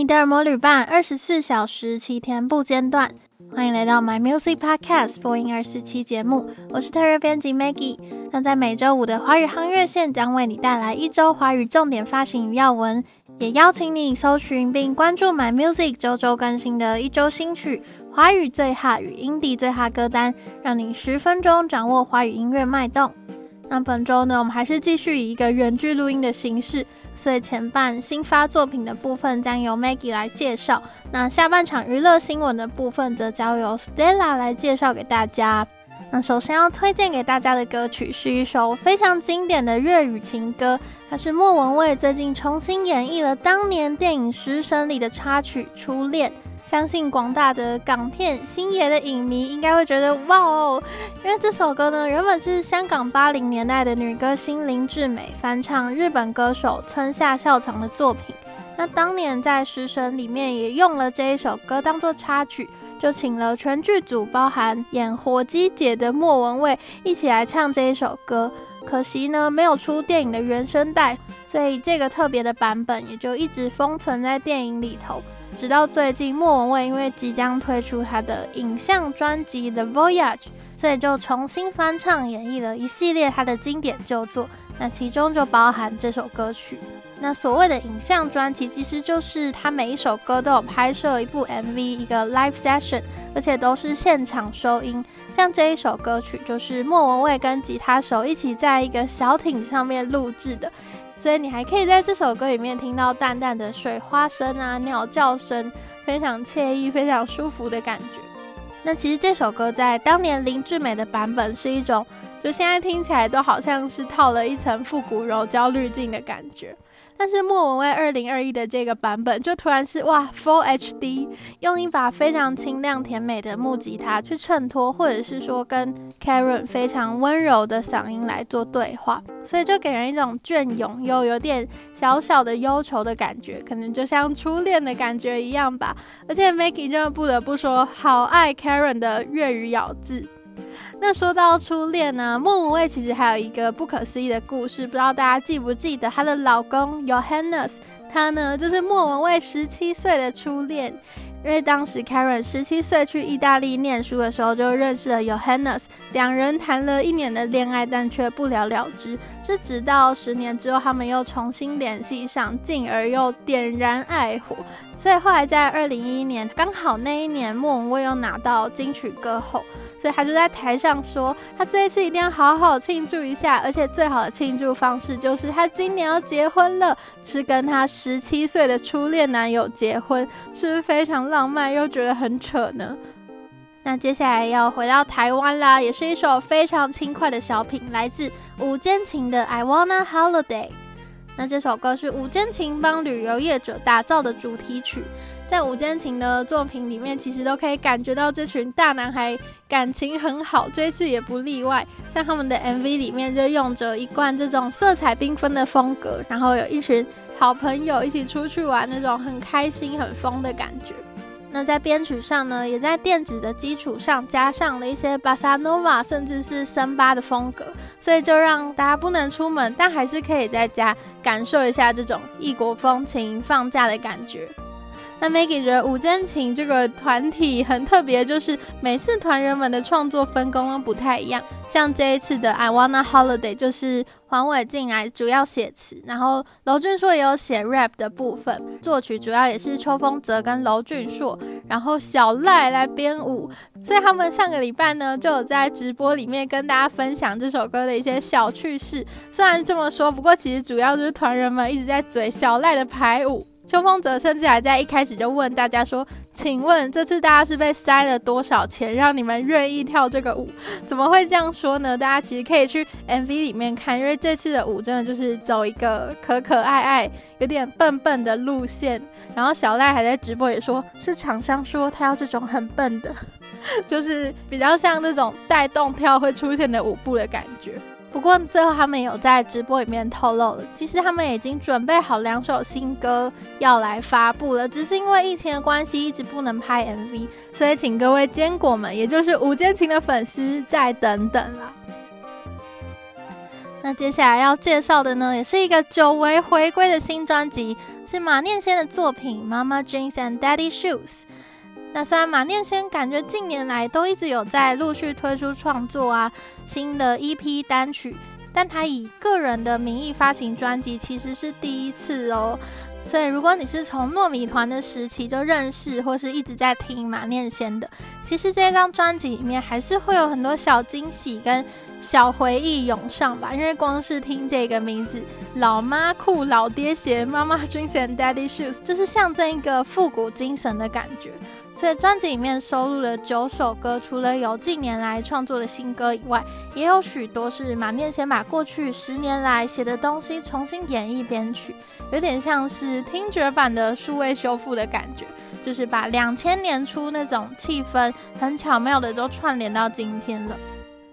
你的耳膜旅伴，二十四小时，七天不间断。欢迎来到 My Music Podcast 播音二四期节目，我是特约编辑 Maggie。那在每周五的华语夯乐线将为你带来一周华语重点发行与要闻，也邀请你搜寻并关注 My Music 周周更新的一周新曲、华语最 hot 与 Indie 最 hot 歌单，让你十分钟掌握华语音乐脉动。那本周呢，我们还是继续以一个远距录音的形式，所以前半新发作品的部分将由 Maggie 来介绍，那下半场娱乐新闻的部分则交由 Stella 来介绍给大家。那首先要推荐给大家的歌曲是一首非常经典的粤语情歌，它是莫文蔚最近重新演绎了当年电影《食神》里的插曲《初恋》。相信广大的港片星爷的影迷应该会觉得哇哦，因为这首歌呢原本是香港八零年代的女歌星林志美翻唱日本歌手村下孝藏的作品。那当年在《食神》里面也用了这一首歌当做插曲，就请了全剧组包含演火鸡姐的莫文蔚一起来唱这一首歌。可惜呢没有出电影的原声带，所以这个特别的版本也就一直封存在电影里头。直到最近，莫文蔚因为即将推出她的影像专辑《The Voyage》，所以就重新翻唱演绎了一系列她的经典旧作。那其中就包含这首歌曲。那所谓的影像专辑，其实就是她每一首歌都有拍摄一部 MV，一个 Live Session，而且都是现场收音。像这一首歌曲，就是莫文蔚跟吉他手一起在一个小艇上面录制的。所以你还可以在这首歌里面听到淡淡的水花声啊、鸟叫声，非常惬意、非常舒服的感觉。那其实这首歌在当年林志美的版本是一种，就现在听起来都好像是套了一层复古柔焦滤镜的感觉。但是莫文蔚二零二一的这个版本就突然是哇 Full HD，用一把非常清亮甜美的木吉他去衬托，或者是说跟 Karen 非常温柔的嗓音来做对话，所以就给人一种隽永又有点小小的忧愁的感觉，可能就像初恋的感觉一样吧。而且 Maggie 真的不得不说，好爱 Karen 的粤语咬字。那说到初恋呢，莫文蔚其实还有一个不可思议的故事，不知道大家记不记得她的老公 Johannes，他呢就是莫文蔚十七岁的初恋。因为当时 Karen 十七岁去意大利念书的时候，就认识了 Johannes，两人谈了一年的恋爱，但却不了了之。是直到十年之后，他们又重新联系上，进而又点燃爱火。所以后来在二零一一年，刚好那一年莫文蔚又拿到金曲歌后，所以他就在台上说，他这一次一定要好好庆祝一下，而且最好的庆祝方式就是他今年要结婚了，是跟他十七岁的初恋男友结婚，是不是非常浪漫又觉得很扯呢？那接下来要回到台湾啦，也是一首非常轻快的小品，来自五间情的《I Wanna Holiday》。那这首歌是五间情帮旅游业者打造的主题曲，在五间情的作品里面，其实都可以感觉到这群大男孩感情很好，这一次也不例外。像他们的 MV 里面就用着一贯这种色彩缤纷的风格，然后有一群好朋友一起出去玩，那种很开心、很疯的感觉。那在编曲上呢，也在电子的基础上加上了一些巴萨诺瓦甚至是森巴的风格，所以就让大家不能出门，但还是可以在家感受一下这种异国风情、放假的感觉。那 Maggie 觉得五坚情这个团体很特别，就是每次团员们的创作分工都不太一样。像这一次的 I Wanna Holiday，就是黄伟进来主要写词，然后娄俊硕也有写 rap 的部分，作曲主要也是邱风泽跟娄俊硕，然后小赖来编舞。所以他们上个礼拜呢，就有在直播里面跟大家分享这首歌的一些小趣事。虽然这么说，不过其实主要就是团员们一直在嘴小赖的排舞。邱风泽甚至还在一开始就问大家说：“请问这次大家是被塞了多少钱，让你们愿意跳这个舞？怎么会这样说呢？大家其实可以去 MV 里面看，因为这次的舞真的就是走一个可可爱爱、有点笨笨的路线。然后小赖还在直播也说，是厂商说他要这种很笨的，就是比较像那种带动跳会出现的舞步的感觉。”不过最后他们有在直播里面透露，其实他们已经准备好两首新歌要来发布了，只是因为疫情的关系一直不能拍 MV，所以请各位坚果们，也就是五坚情的粉丝再等等啦。那接下来要介绍的呢，也是一个久违回归的新专辑，是马念先的作品《Mama Jeans and Daddy Shoes》。那虽然马念先感觉近年来都一直有在陆续推出创作啊，新的 EP 单曲，但他以个人的名义发行专辑其实是第一次哦。所以如果你是从糯米团的时期就认识，或是一直在听马念先的，其实这张专辑里面还是会有很多小惊喜跟小回忆涌上吧。因为光是听这个名字“老妈裤、老爹鞋”，妈妈 Jeans and Daddy Shoes，就是象征一个复古精神的感觉。所以专辑里面收录了九首歌，除了有近年来创作的新歌以外，也有许多是马念先把过去十年来写的东西重新演绎编曲，有点像是听觉版的数位修复的感觉，就是把两千年初那种气氛很巧妙的都串联到今天了。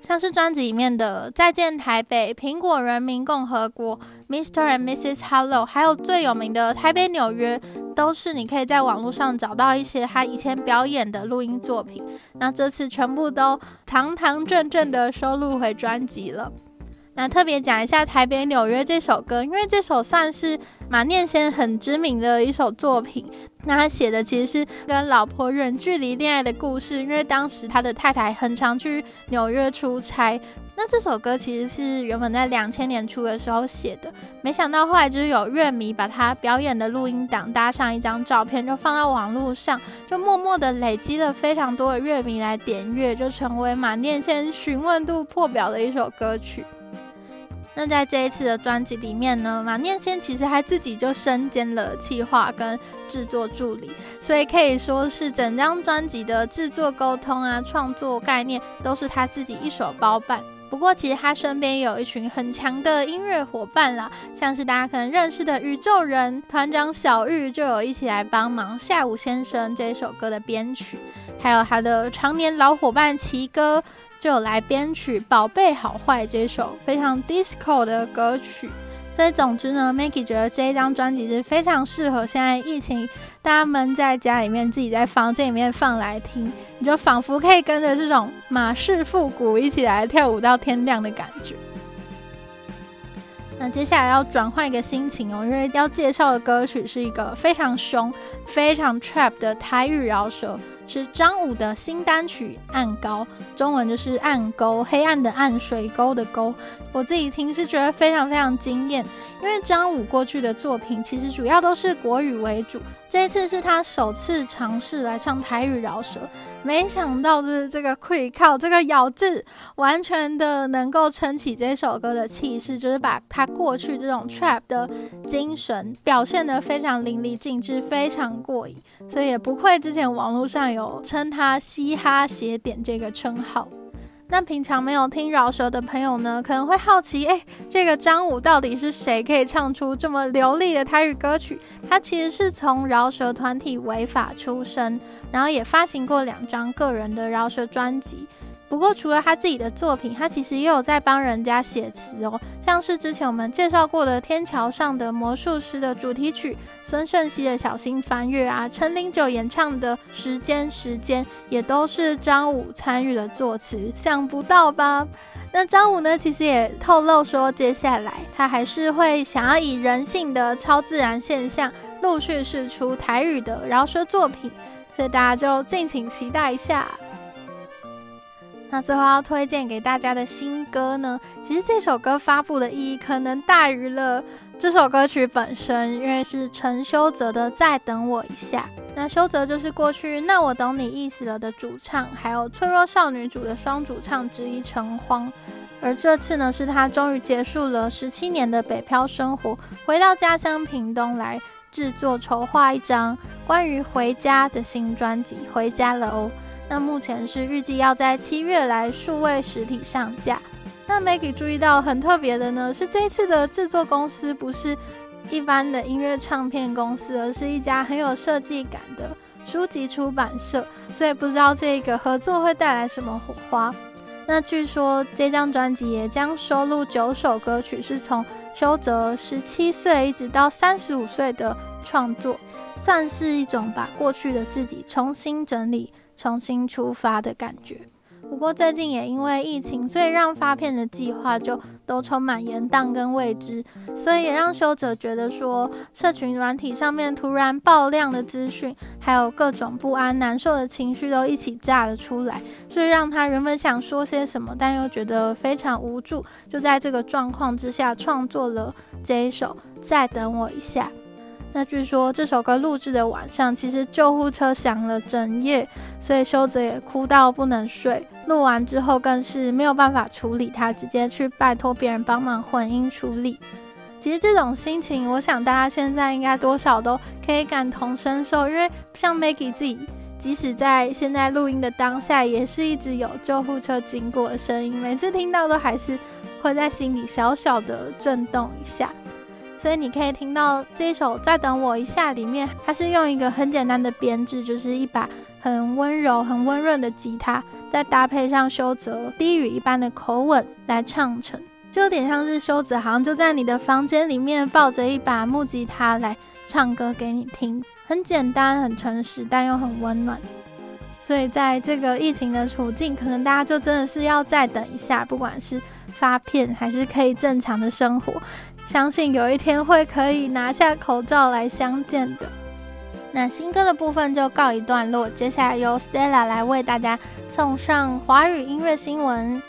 像是专辑里面的《再见台北》、《苹果人民共和国》、Mr. and Mrs. Hello，还有最有名的《台北纽约》，都是你可以在网络上找到一些他以前表演的录音作品。那这次全部都堂堂正正的收录回专辑了。那特别讲一下《台北纽约》这首歌，因为这首算是马念先很知名的一首作品。那他写的其实是跟老婆远距离恋爱的故事，因为当时他的太太很常去纽约出差。那这首歌其实是原本在两千年初的时候写的，没想到后来就是有乐迷把他表演的录音档搭上一张照片，就放到网络上，就默默的累积了非常多的乐迷来点阅，就成为马念先询问度破表的一首歌曲。那在这一次的专辑里面呢，马念先其实还自己就身兼了企划跟制作助理，所以可以说是整张专辑的制作、沟通啊、创作概念都是他自己一手包办。不过其实他身边有一群很强的音乐伙伴啦，像是大家可能认识的宇宙人团长小玉就有一起来帮忙《下午先生》这首歌的编曲，还有他的常年老伙伴齐哥。就来编曲《宝贝好坏》这首非常 disco 的歌曲，所以总之呢，Maggie 觉得这一张专辑是非常适合现在疫情大家闷在家里面，自己在房间里面放来听，你就仿佛可以跟着这种马式复古一起来跳舞到天亮的感觉。那接下来要转换一个心情哦，因为要介绍的歌曲是一个非常凶、非常 trap 的台语饶舌。是张武的新单曲《暗沟》，中文就是暗沟，黑暗的暗，水沟的沟。我自己听是觉得非常非常惊艳，因为张武过去的作品其实主要都是国语为主，这次是他首次尝试来唱台语饶舌，没想到就是这个会靠这个咬字，完全的能够撑起这首歌的气势，就是把他过去这种 trap 的精神表现得非常淋漓尽致，非常过瘾，所以也不愧之前网络上有。有称他嘻哈写点这个称号。那平常没有听饶舌的朋友呢，可能会好奇，哎，这个张武到底是谁，可以唱出这么流利的台语歌曲？他其实是从饶舌团体违法出身，然后也发行过两张个人的饶舌专辑。不过，除了他自己的作品，他其实也有在帮人家写词哦。像是之前我们介绍过的《天桥上的魔术师》的主题曲，孙盛希的《小心翻越》啊，陈零九演唱的《时间时间》也都是张武参与了作词，想不到吧？那张武呢，其实也透露说，接下来他还是会想要以人性的超自然现象，陆续释出台语的饶舌作品，所以大家就敬请期待一下。那最后要推荐给大家的新歌呢，其实这首歌发布的意义可能大于了这首歌曲本身，因为是陈修泽的《再等我一下》。那修泽就是过去《那我懂你意思了》的主唱，还有脆弱少女组的双主唱之一陈荒。而这次呢，是他终于结束了十七年的北漂生活，回到家乡屏东来制作筹划一张关于回家的新专辑，回家了哦。那目前是预计要在七月来数位实体上架。那 Maggie 注意到很特别的呢，是这次的制作公司不是一般的音乐唱片公司，而是一家很有设计感的书籍出版社。所以不知道这个合作会带来什么火花。那据说这张专辑也将收录九首歌曲，是从修泽十七岁一直到三十五岁的创作，算是一种把过去的自己重新整理。重新出发的感觉，不过最近也因为疫情，所以让发片的计划就都充满延宕跟未知，所以也让修者觉得说，社群软体上面突然爆量的资讯，还有各种不安、难受的情绪都一起炸了出来，所以让他原本想说些什么，但又觉得非常无助，就在这个状况之下创作了这一首《再等我一下》。那据说这首歌录制的晚上，其实救护车响了整夜，所以修哲也哭到不能睡。录完之后更是没有办法处理，他直接去拜托别人帮忙混音处理。其实这种心情，我想大家现在应该多少都可以感同身受，因为像 Maggie 自己，即使在现在录音的当下，也是一直有救护车经过的声音，每次听到都还是会在心里小小的震动一下。所以你可以听到这一首《再等我一下》里面，它是用一个很简单的编制，就是一把很温柔、很温润的吉他，再搭配上修泽低语一般的口吻来唱成，就有点像是修泽好像就在你的房间里面抱着一把木吉他来唱歌给你听，很简单、很诚实，但又很温暖。所以在这个疫情的处境，可能大家就真的是要再等一下，不管是发片还是可以正常的生活。相信有一天会可以拿下口罩来相见的。那新歌的部分就告一段落，接下来由 Stella 来为大家送上华语音乐新闻。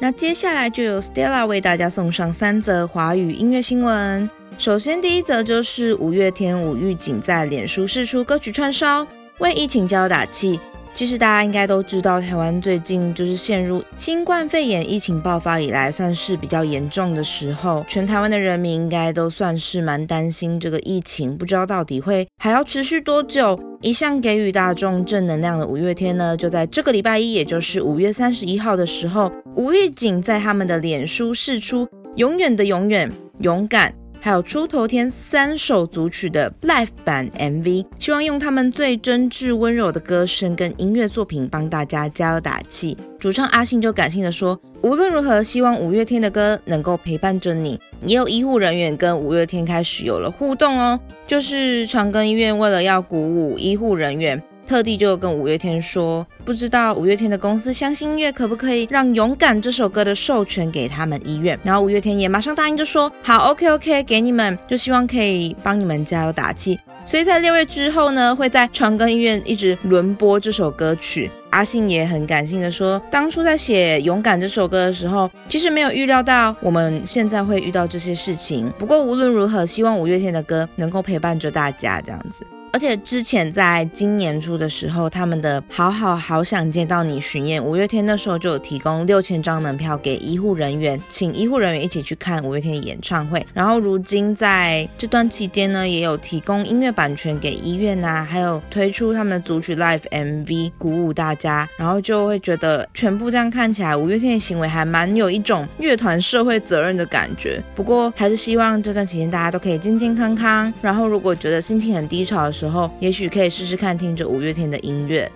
那接下来就由 Stella 为大家送上三则华语音乐新闻。首先，第一则就是五月天五玉景在脸书释出歌曲串烧，为疫情加油打气。其实大家应该都知道，台湾最近就是陷入新冠肺炎疫情爆发以来，算是比较严重的时候。全台湾的人民应该都算是蛮担心这个疫情，不知道到底会还要持续多久。一向给予大众正能量的五月天呢，就在这个礼拜一，也就是五月三十一号的时候，吴玉景在他们的脸书释出《永远的永远》、勇敢。还有出头天三首组曲的 Live 版 MV，希望用他们最真挚温柔的歌声跟音乐作品帮大家加油打气。主唱阿信就感性的说：“无论如何，希望五月天的歌能够陪伴着你。”也有医护人员跟五月天开始有了互动哦，就是长庚医院为了要鼓舞医护人员。特地就跟五月天说，不知道五月天的公司相信音乐可不可以让《勇敢》这首歌的授权给他们医院，然后五月天也马上答应，就说好，OK OK，给你们，就希望可以帮你们加油打气。所以在六月之后呢，会在长庚医院一直轮播这首歌曲。阿信也很感性的说，当初在写《勇敢》这首歌的时候，其实没有预料到我们现在会遇到这些事情。不过无论如何，希望五月天的歌能够陪伴着大家，这样子。而且之前在今年初的时候，他们的《好好好想见到你》巡演，五月天那时候就有提供六千张门票给医护人员，请医护人员一起去看五月天的演唱会。然后如今在这段期间呢，也有提供音乐版权给医院呐、啊，还有推出他们的组曲 Live MV，鼓舞大家。然后就会觉得全部这样看起来，五月天的行为还蛮有一种乐团社会责任的感觉。不过还是希望这段期间大家都可以健健康康。然后如果觉得心情很低潮的时候，时候，也许可以试试看听着五月天的音乐。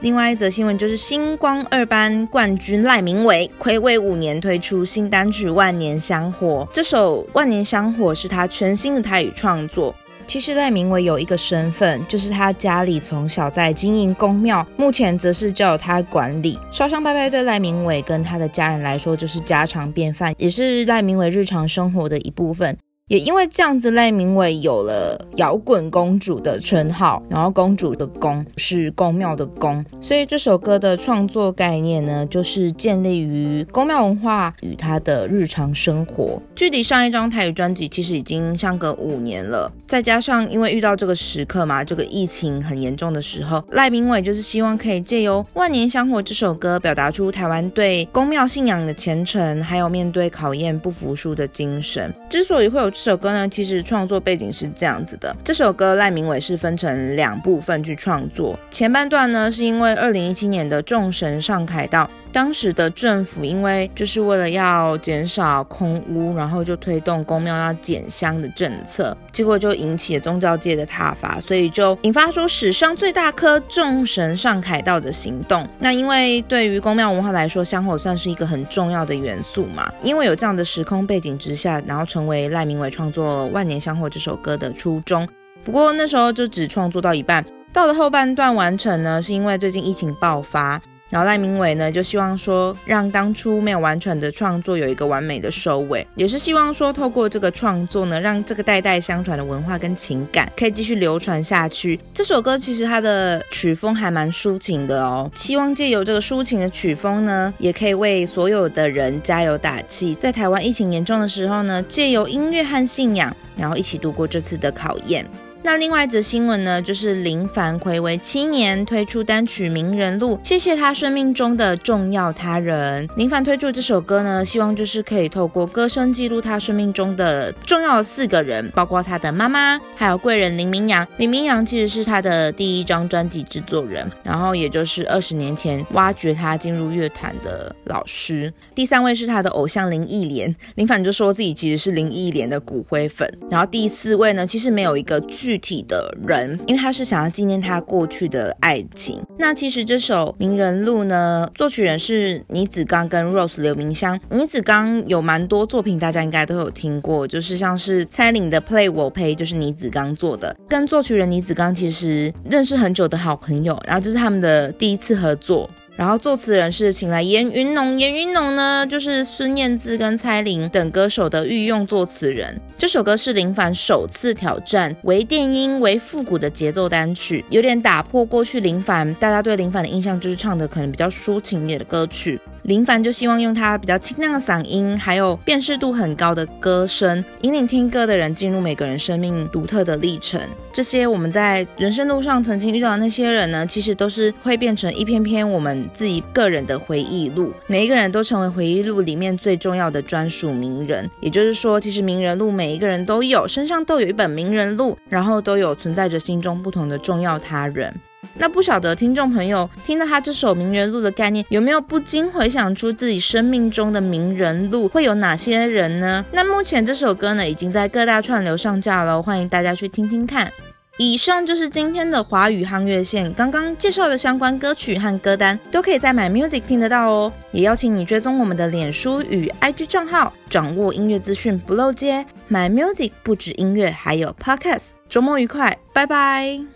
另外一则新闻就是星光二班冠军赖明伟暌违五年推出新单曲《万年香火》。这首《万年香火》是他全新的台语创作。其实赖明伟有一个身份，就是他家里从小在经营宫庙，目前则是交由他管理。烧香拜拜对赖明伟跟他的家人来说就是家常便饭，也是赖明伟日常生活的一部分。也因为这样子，赖明伟有了“摇滚公主”的称号，然后“公主”的“公”是宫庙的“宫”，所以这首歌的创作概念呢，就是建立于宫庙文化与他的日常生活。距离上一张台语专辑其实已经相隔五年了，再加上因为遇到这个时刻嘛，这个疫情很严重的时候，赖明伟就是希望可以借由《万年香火》这首歌，表达出台湾对宫庙信仰的虔诚，还有面对考验不服输的精神。之所以会有这首歌呢，其实创作背景是这样子的。这首歌赖明伟是分成两部分去创作，前半段呢是因为二零一七年的众神上凯道。当时的政府因为就是为了要减少空屋，然后就推动宫庙要减香的政策，结果就引起了宗教界的挞伐，所以就引发出史上最大颗众神上凯道的行动。那因为对于宫庙文化来说，香火算是一个很重要的元素嘛，因为有这样的时空背景之下，然后成为赖明伟创作《万年香火》这首歌的初衷。不过那时候就只创作到一半。到了后半段完成呢，是因为最近疫情爆发。然后赖明伟呢，就希望说，让当初没有完成的创作有一个完美的收尾，也是希望说，透过这个创作呢，让这个代代相传的文化跟情感可以继续流传下去。这首歌其实它的曲风还蛮抒情的哦，希望借由这个抒情的曲风呢，也可以为所有的人加油打气。在台湾疫情严重的时候呢，借由音乐和信仰，然后一起度过这次的考验。那另外一则新闻呢，就是林凡睽违七年推出单曲《名人录》，谢谢他生命中的重要他人。林凡推出这首歌呢，希望就是可以透过歌声记录他生命中的重要四个人，包括他的妈妈，还有贵人林明阳。林明阳其实是他的第一张专辑制作人，然后也就是二十年前挖掘他进入乐坛的老师。第三位是他的偶像林忆莲，林凡就说自己其实是林忆莲的骨灰粉。然后第四位呢，其实没有一个剧。具体的人，因为他是想要纪念他过去的爱情。那其实这首《名人录》呢，作曲人是倪子刚跟 Rose 刘明湘。倪子刚有蛮多作品，大家应该都有听过，就是像是蔡琳的《Play 我呸》，就是倪子刚做的。跟作曲人倪子刚其实认识很久的好朋友，然后这是他们的第一次合作。然后作词人是请来严云农，严云农呢就是孙燕姿跟蔡琳等歌手的御用作词人。这首歌是林凡首次挑战为电音、为复古的节奏单曲，有点打破过去林凡大家对林凡的印象，就是唱的可能比较抒情一点的歌曲。林凡就希望用他比较清亮的嗓音，还有辨识度很高的歌声，引领听歌的人进入每个人生命独特的历程。这些我们在人生路上曾经遇到的那些人呢，其实都是会变成一篇篇我们自己个人的回忆录。每一个人都成为回忆录里面最重要的专属名人。也就是说，其实名人录每一个人都有，身上都有一本名人录，然后都有存在着心中不同的重要他人。那不晓得听众朋友听到他这首名人录的概念，有没有不禁回想出自己生命中的名人录会有哪些人呢？那目前这首歌呢，已经在各大串流上架了，欢迎大家去听听看。以上就是今天的华语夯乐线，刚刚介绍的相关歌曲和歌单都可以在 My Music 听得到哦。也邀请你追踪我们的脸书与 IG 账号，掌握音乐资讯不漏接。My Music 不止音乐，还有 Podcast。周末愉快，拜拜。